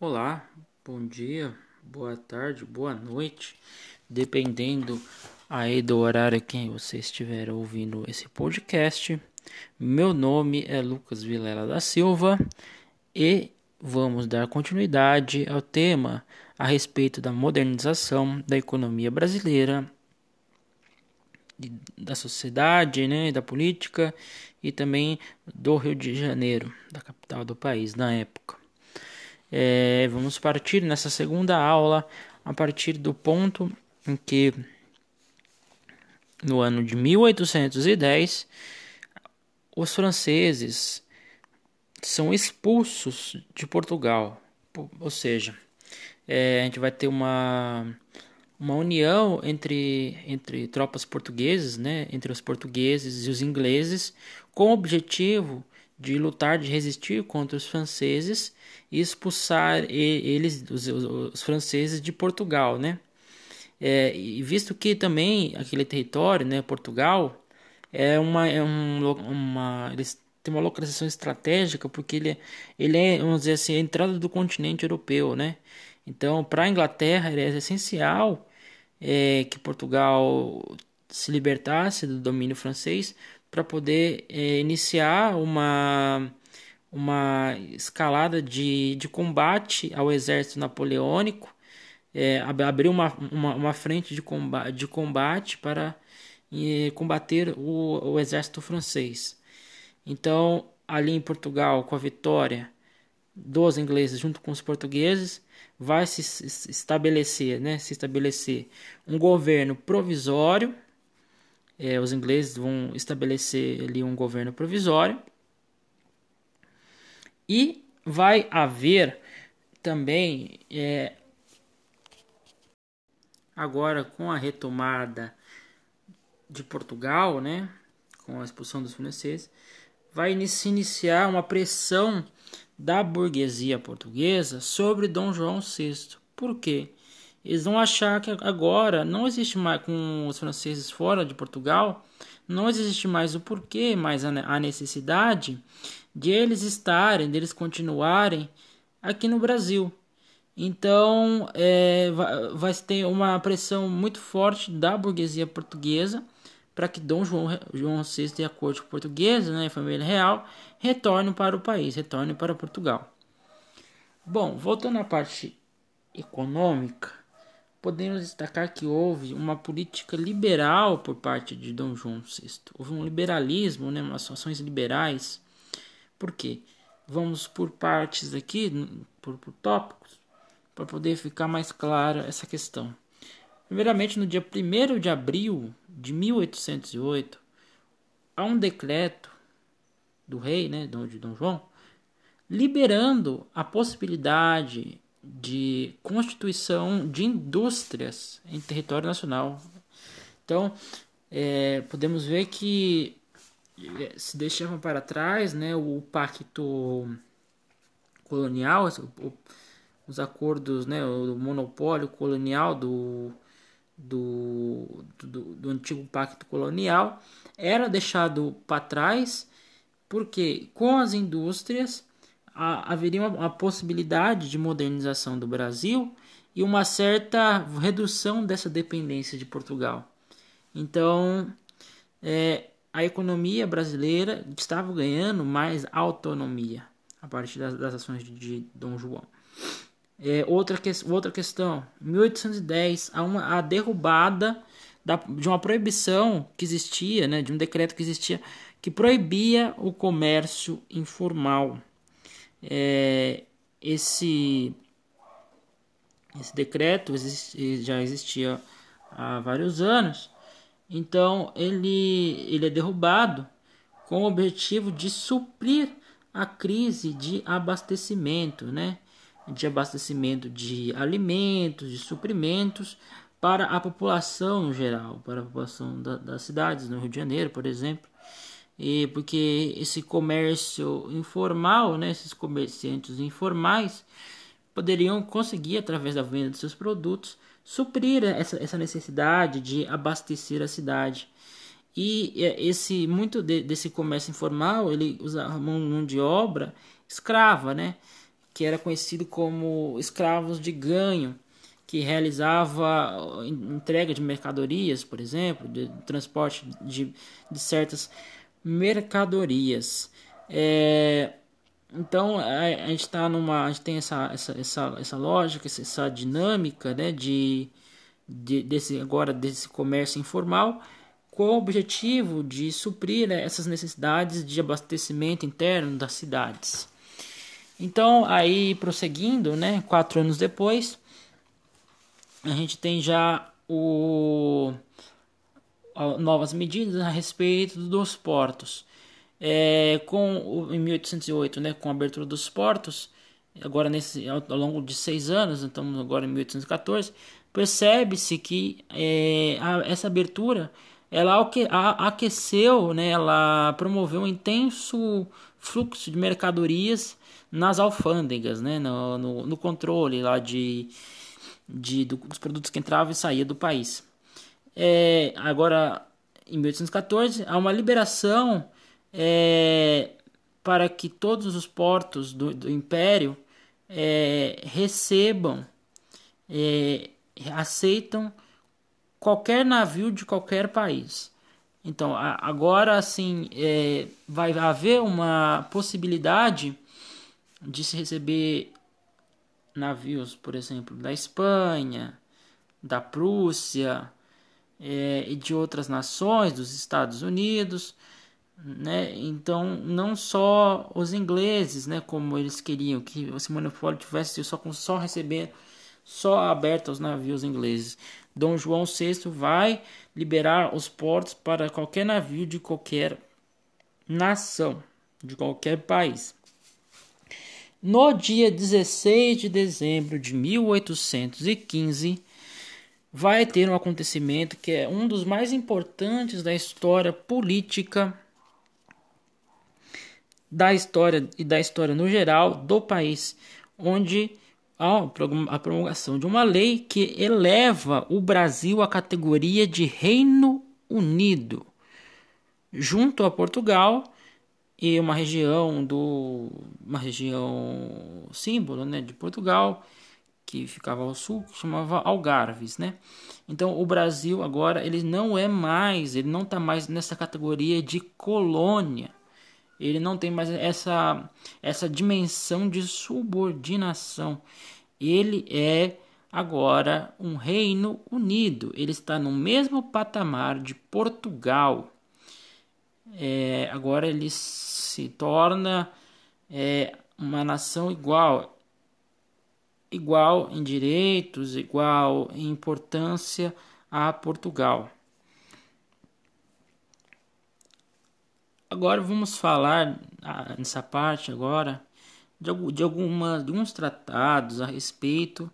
Olá, bom dia, boa tarde, boa noite, dependendo aí do horário que você estiver ouvindo esse podcast. Meu nome é Lucas Vilela da Silva e vamos dar continuidade ao tema a respeito da modernização da economia brasileira, da sociedade, né, da política e também do Rio de Janeiro, da capital do país na época. É, vamos partir nessa segunda aula a partir do ponto em que, no ano de 1810, os franceses são expulsos de Portugal. Ou seja, é, a gente vai ter uma, uma união entre, entre tropas portuguesas, né, entre os portugueses e os ingleses, com o objetivo de lutar, de resistir contra os franceses e expulsar eles, os, os franceses, de Portugal, né? É, e visto que também aquele território, né, Portugal, é uma, é um, uma eles têm uma localização estratégica porque ele, ele é, vamos dizer assim, a entrada do continente europeu, né? Então, para a Inglaterra é essencial é, que Portugal se libertasse do domínio francês para poder é, iniciar uma, uma escalada de, de combate ao exército napoleônico, é, abrir uma, uma, uma, frente de combate, de combate para é, combater o, o exército francês. Então, ali em Portugal, com a vitória dos ingleses junto com os portugueses, vai se estabelecer, né, se estabelecer um governo provisório é, os ingleses vão estabelecer ali um governo provisório e vai haver também é, agora com a retomada de Portugal, né, com a expulsão dos franceses, vai se iniciar uma pressão da burguesia portuguesa sobre Dom João VI. Por quê? Eles vão achar que agora não existe mais, com os franceses fora de Portugal, não existe mais o porquê, mais a necessidade de eles estarem, deles continuarem aqui no Brasil. Então, é, vai, ter uma pressão muito forte da burguesia portuguesa para que Dom João, João VI e a corte portuguesa, né, família real, retornem para o país, retornem para Portugal. Bom, voltando à parte econômica, podemos destacar que houve uma política liberal por parte de Dom João VI. Houve um liberalismo, né, umas ações liberais. Por quê? Vamos por partes aqui, por, por tópicos, para poder ficar mais clara essa questão. Primeiramente, no dia 1 de abril de 1808, há um decreto do rei, né, de Dom João, liberando a possibilidade de constituição de indústrias em território nacional. Então, é, podemos ver que é, se deixava para trás né, o pacto colonial, os acordos, né, o monopólio colonial do, do, do, do antigo pacto colonial, era deixado para trás porque com as indústrias haveria uma, uma possibilidade de modernização do Brasil e uma certa redução dessa dependência de Portugal. Então, é, a economia brasileira estava ganhando mais autonomia a partir das, das ações de, de, Dom João. É, outra, que, outra questão, 1810, há uma a derrubada da, de uma proibição que existia, né, de um decreto que existia, que proibia o comércio informal é, esse, esse decreto já existia há vários anos, então ele, ele é derrubado com o objetivo de suprir a crise de abastecimento, né? de abastecimento de alimentos, de suprimentos para a população no geral, para a população da, das cidades, no Rio de Janeiro, por exemplo, e porque esse comércio informal, né, esses comerciantes informais, poderiam conseguir, através da venda de seus produtos, suprir essa, essa necessidade de abastecer a cidade. E é, esse muito de, desse comércio informal, ele usa mão de obra escrava, né? que era conhecido como escravos de ganho, que realizava entrega de mercadorias, por exemplo, de transporte de, de certas mercadorias. É, então a, a gente está numa, a gente tem essa, essa, essa, essa lógica, essa dinâmica, né, de, de desse agora desse comércio informal com o objetivo de suprir né, essas necessidades de abastecimento interno das cidades. Então, aí prosseguindo, né, quatro anos depois, a gente tem já o, novas medidas a respeito dos portos. É, com em 1808, né, com a abertura dos portos, agora nesse ao, longo de seis anos, então agora em 1814, percebe-se que é, a, essa abertura ela aqueceu, né, ela promoveu um intenso fluxo de mercadorias nas alfândegas, né, no, no, no controle lá de, de, do, dos produtos que entravam e saíam do país. É, agora, em 1814, há uma liberação é, para que todos os portos do, do Império é, recebam, é, aceitam qualquer navio de qualquer país. Então, agora assim, é, vai haver uma possibilidade de se receber navios, por exemplo, da Espanha, da Prússia é, e de outras nações, dos Estados Unidos, né? Então, não só os ingleses, né, como eles queriam que esse monopólio tivesse só com só receber só aberto aos navios ingleses. Dom João VI vai liberar os portos para qualquer navio de qualquer nação, de qualquer país. No dia 16 de dezembro de 1815, vai ter um acontecimento que é um dos mais importantes da história política da história e da história no geral do país, onde a promulgação de uma lei que eleva o Brasil à categoria de Reino Unido, junto a Portugal e uma região do uma região símbolo, né, de Portugal, que ficava ao sul, que chamava Algarves, né? Então o Brasil agora ele não é mais, ele não está mais nessa categoria de colônia. Ele não tem mais essa essa dimensão de subordinação. Ele é agora um reino unido. Ele está no mesmo patamar de Portugal. É, agora ele se torna é, uma nação igual, igual em direitos, igual em importância a Portugal. Agora vamos falar ah, nessa parte agora de, de, alguma, de alguns tratados a respeito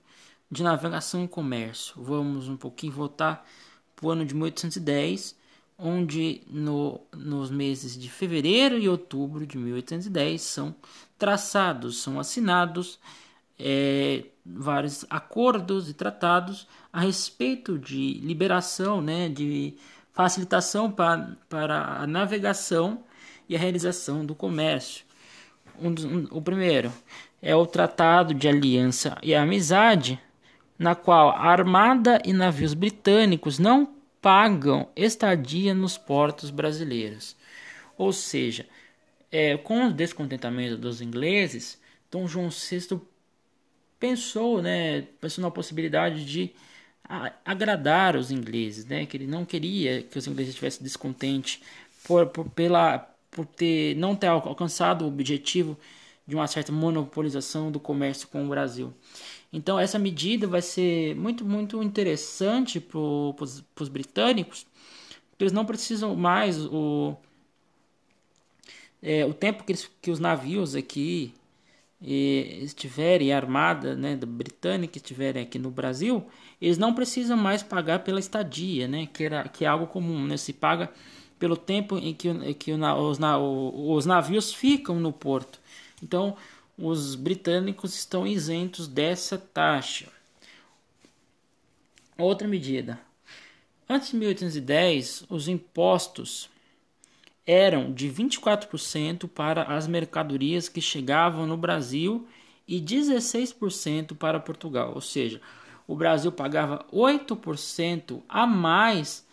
de navegação e comércio. Vamos um pouquinho voltar para o ano de 1810, onde no, nos meses de fevereiro e outubro de 1810 são traçados, são assinados é, vários acordos e tratados a respeito de liberação, né, de facilitação para, para a navegação e a realização do comércio um, um, o primeiro é o Tratado de Aliança e Amizade, na qual a armada e navios britânicos não pagam estadia nos portos brasileiros. Ou seja, é, com o descontentamento dos ingleses, Dom João VI pensou, né, pensou na possibilidade de agradar os ingleses, né, que ele não queria que os ingleses estivessem descontentes por, por, pela por ter não ter alcançado o objetivo de uma certa monopolização do comércio com o Brasil. Então essa medida vai ser muito muito interessante para os britânicos, porque eles não precisam mais o é, o tempo que, eles, que os navios aqui e, estiverem armada né, da britânica estiverem aqui no Brasil, eles não precisam mais pagar pela estadia, né, que era que é algo comum, né, se paga pelo tempo em que, que os, os navios ficam no porto. Então, os britânicos estão isentos dessa taxa. Outra medida. Antes de 1810, os impostos eram de 24% para as mercadorias que chegavam no Brasil e 16% para Portugal, ou seja, o Brasil pagava 8% a mais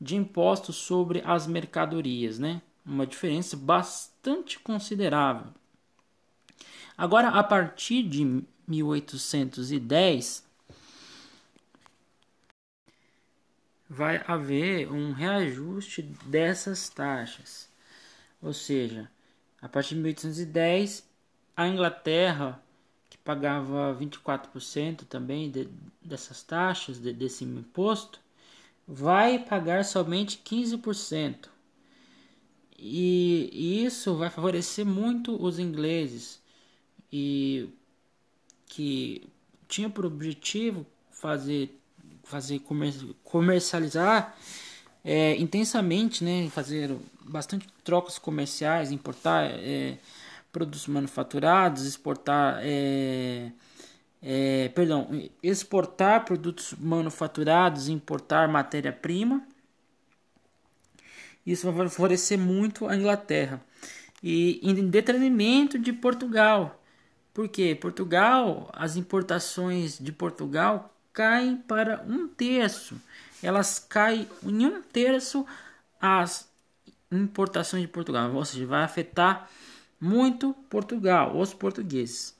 de impostos sobre as mercadorias, né? Uma diferença bastante considerável. Agora, a partir de 1810, vai haver um reajuste dessas taxas. Ou seja, a partir de 1810, a Inglaterra, que pagava 24% também de, dessas taxas, de, desse imposto, vai pagar somente 15%. E, e isso vai favorecer muito os ingleses e que tinha por objetivo fazer fazer comer, comercializar é, intensamente, né, fazer bastante trocas comerciais, importar é, produtos manufaturados, exportar, é, é, perdão, exportar produtos manufaturados, importar matéria-prima. Isso vai favorecer muito a Inglaterra e em detrimento de Portugal. Porque Portugal, as importações de Portugal caem para um terço. Elas caem em um terço as importações de Portugal. Ou seja, vai afetar muito Portugal, os portugueses.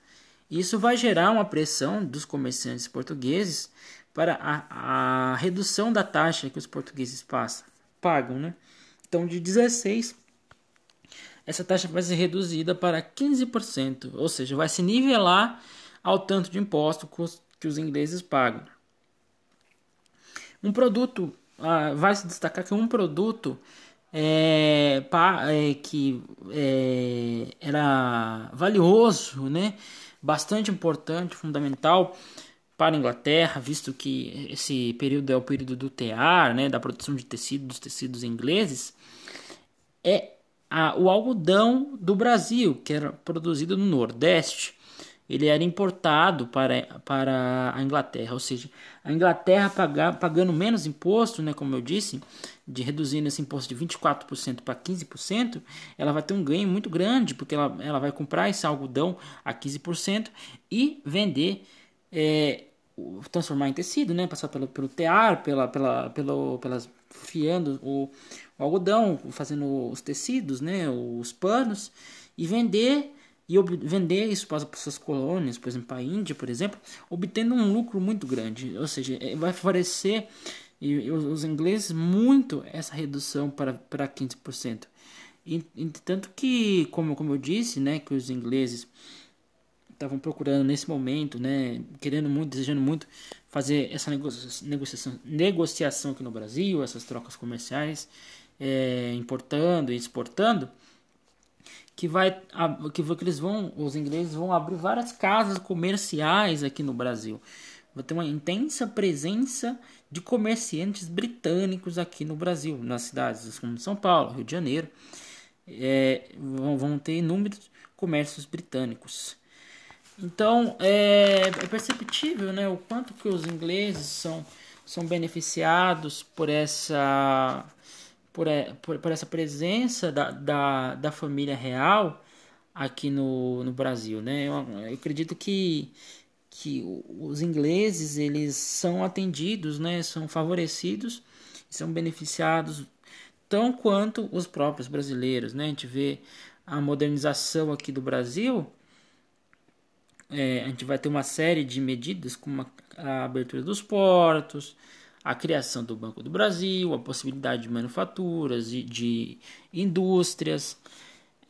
Isso vai gerar uma pressão dos comerciantes portugueses para a, a redução da taxa que os portugueses passam, pagam. Né? Então, de 16%, essa taxa vai ser reduzida para 15%, ou seja, vai se nivelar ao tanto de imposto que os ingleses pagam. Um produto, ah, vai se destacar que um produto é, pa, é, que é, era valioso, né? bastante importante, fundamental para a Inglaterra, visto que esse período é o período do tear, né, da produção de tecido dos tecidos ingleses, é a, o algodão do Brasil, que era produzido no Nordeste ele era importado para, para a Inglaterra, ou seja, a Inglaterra pagar, pagando menos imposto, né, como eu disse, de reduzindo esse imposto de 24% para 15%, ela vai ter um ganho muito grande, porque ela, ela vai comprar esse algodão a 15% e vender, é, transformar em tecido, né, passar pelo, pelo tear, pela, pela, pelo, pelas fiando o, o algodão, fazendo os tecidos, né, os panos, e vender e vender isso para suas colônias, por exemplo, a Índia, por exemplo, obtendo um lucro muito grande. Ou seja, é, vai favorecer e, os ingleses muito essa redução para, para 15%. E, e, tanto que, como, como eu disse, né, que os ingleses estavam procurando nesse momento, né, querendo muito, desejando muito fazer essa negociação, negociação aqui no Brasil, essas trocas comerciais, é, importando e exportando que vai que, que eles vão os ingleses vão abrir várias casas comerciais aqui no Brasil. Vai ter uma intensa presença de comerciantes britânicos aqui no Brasil nas cidades como São Paulo Rio de Janeiro. É, vão, vão ter inúmeros comércios britânicos. Então é, é perceptível né o quanto que os ingleses são são beneficiados por essa por, é, por, por essa presença da, da, da, família real aqui no, no Brasil, né? Eu, eu, acredito que, que os ingleses eles são atendidos, né? São favorecidos, são beneficiados tão quanto os próprios brasileiros, né? A gente vê a modernização aqui do Brasil, é, a gente vai ter uma série de medidas como a, a abertura dos portos, a criação do Banco do Brasil, a possibilidade de manufaturas e de indústrias.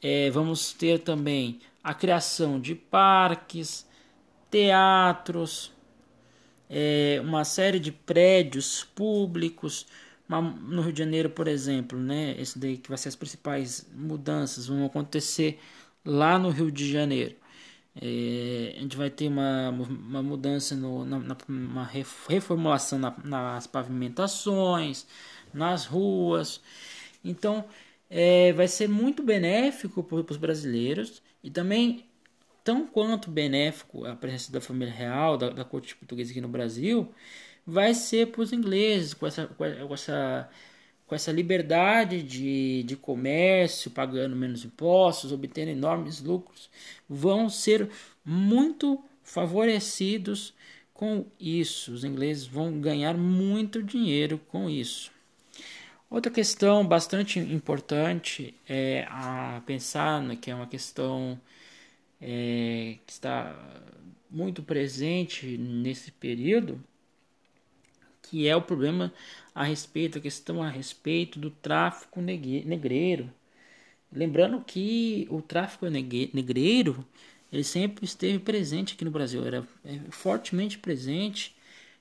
É, vamos ter também a criação de parques, teatros, é, uma série de prédios públicos. no Rio de Janeiro, por exemplo, né, esse daí que vai ser as principais mudanças vão acontecer lá no Rio de Janeiro. É, a gente vai ter uma, uma mudança, no, na, na, uma reformulação na, nas pavimentações, nas ruas. Então, é, vai ser muito benéfico para os brasileiros e também tão quanto benéfico a presença da família real, da, da corte portuguesa aqui no Brasil, vai ser para os ingleses, com essa, com essa com essa liberdade de, de comércio, pagando menos impostos, obtendo enormes lucros, vão ser muito favorecidos com isso. Os ingleses vão ganhar muito dinheiro com isso. Outra questão bastante importante é a pensar né, que é uma questão é, que está muito presente nesse período, que é o problema a respeito, a questão a respeito do tráfico negreiro. Lembrando que o tráfico negreiro ele sempre esteve presente aqui no Brasil, era é, fortemente presente,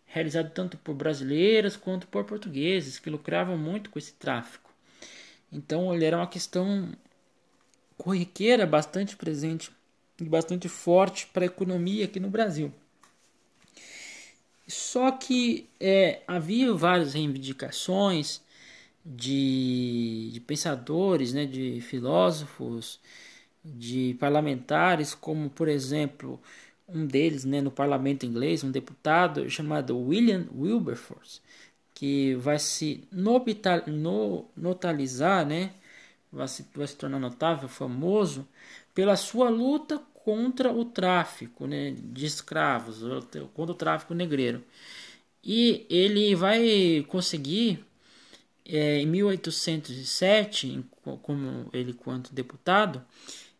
realizado tanto por brasileiros quanto por portugueses, que lucravam muito com esse tráfico. Então ele era uma questão corriqueira, bastante presente e bastante forte para a economia aqui no Brasil. Só que é, havia várias reivindicações de, de pensadores, né, de filósofos, de parlamentares, como por exemplo um deles né, no parlamento inglês, um deputado chamado William Wilberforce, que vai se notalizar, né, vai se, vai se tornar notável, famoso, pela sua luta contra o tráfico né, de escravos, contra o tráfico negreiro. E ele vai conseguir, é, em 1807, como ele quanto deputado,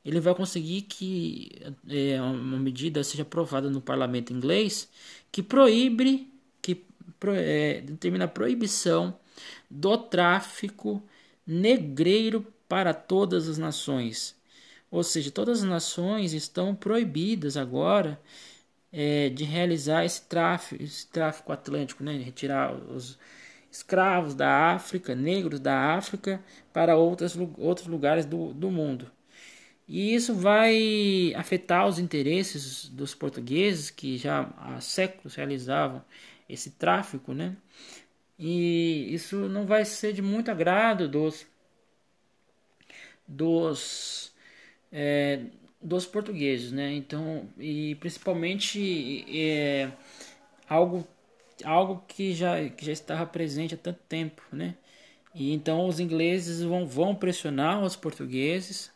ele vai conseguir que é, uma medida seja aprovada no parlamento inglês que proíbe, que é, determina a proibição do tráfico negreiro para todas as nações. Ou seja, todas as nações estão proibidas agora é, de realizar esse tráfico, esse tráfico atlântico, né? retirar os escravos da África, negros da África, para outros, outros lugares do, do mundo. E isso vai afetar os interesses dos portugueses que já há séculos realizavam esse tráfico, né? E isso não vai ser de muito agrado dos dos é, dos portugueses, né? Então, e principalmente é, algo algo que já que já estava presente há tanto tempo, né? E então os ingleses vão vão pressionar os portugueses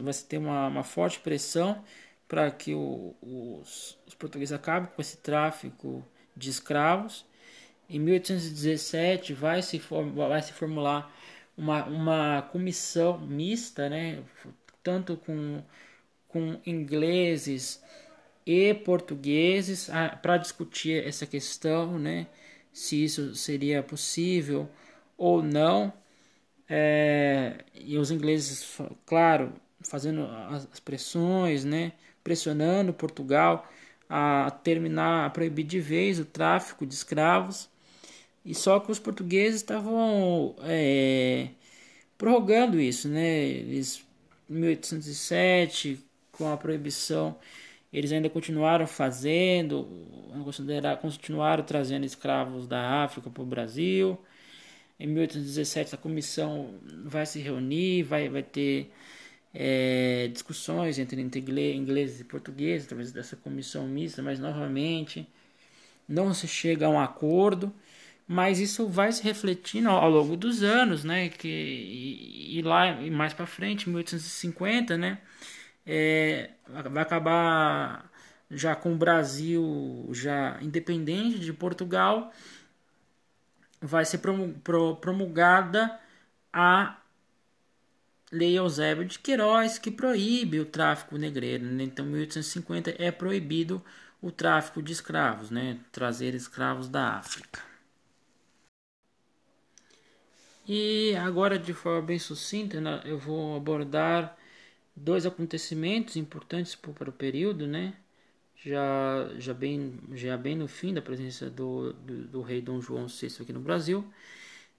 vai ter uma, uma forte pressão para que o, os, os portugueses acabem com esse tráfico de escravos. Em 1817 vai se, vai se formular uma, uma comissão mista, né, tanto com, com ingleses e portugueses, para discutir essa questão, né, se isso seria possível ou não. É, e os ingleses, claro, fazendo as pressões, né, pressionando Portugal a terminar, a proibir de vez o tráfico de escravos. E só que os portugueses estavam é, prorrogando isso, né? Eles, 1807, com a proibição, eles ainda continuaram fazendo, continuaram trazendo escravos da África para o Brasil. Em 1817 a comissão vai se reunir, vai, vai ter é, discussões entre, ingleses e portugueses através dessa comissão mista, mas novamente não se chega a um acordo, mas isso vai se refletindo ao, longo dos anos, né? Que, e, e lá e mais para frente, 1850, né? É, vai acabar já com o Brasil já independente de Portugal vai ser promulgada a Lei Eusébio de Queiroz, que proíbe o tráfico negreiro. Né? Então, em 1850 é proibido o tráfico de escravos, né? trazer escravos da África. E agora, de forma bem sucinta, né, eu vou abordar dois acontecimentos importantes para o período, né? já, já, bem, já bem no fim da presença do, do, do rei Dom João VI aqui no Brasil.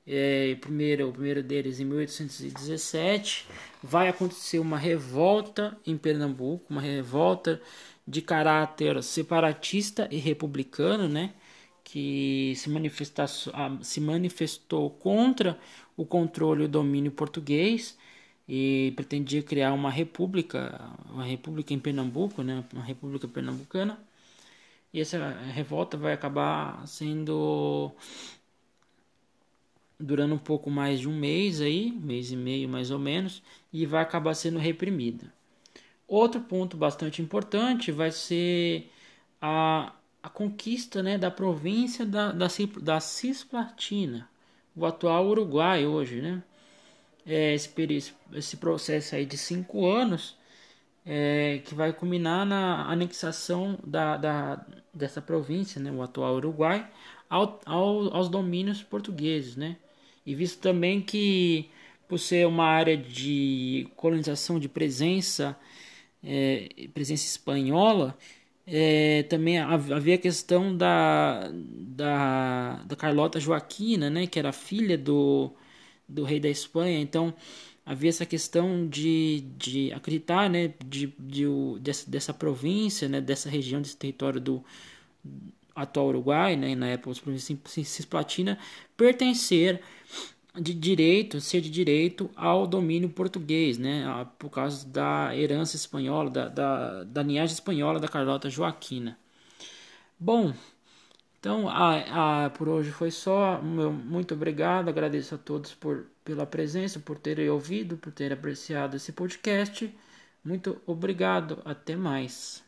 É, primeiro, o primeiro deles em 1817 vai acontecer uma revolta em Pernambuco, uma revolta de caráter separatista e republicano, né, que se, se manifestou contra o controle e o domínio português e pretendia criar uma república, uma república em Pernambuco, né, uma república pernambucana. E essa revolta vai acabar sendo durando um pouco mais de um mês aí, mês e meio mais ou menos, e vai acabar sendo reprimida. Outro ponto bastante importante vai ser a, a conquista né, da província da, da, da Cisplatina, o atual Uruguai hoje. Né? É, esse, esse processo aí de cinco anos é, que vai culminar na anexação da, da, dessa província, né, o atual Uruguai, ao, ao, aos domínios portugueses. Né? E visto também que, por ser uma área de colonização de presença, é, presença espanhola, é, também havia a questão da, da, da Carlota Joaquina, né, que era filha do, do rei da Espanha, então havia essa questão de, de acreditar né, de, de, dessa, dessa província, né, dessa região, desse território do atual Uruguai, né, na época, província Cisplatina, pertencer de direito, ser de direito ao domínio português, né, por causa da herança espanhola, da, da, da linhagem espanhola da Carlota Joaquina. Bom, então a, a, por hoje foi só. Muito obrigado, agradeço a todos por, pela presença, por terem ouvido, por terem apreciado esse podcast. Muito obrigado, até mais.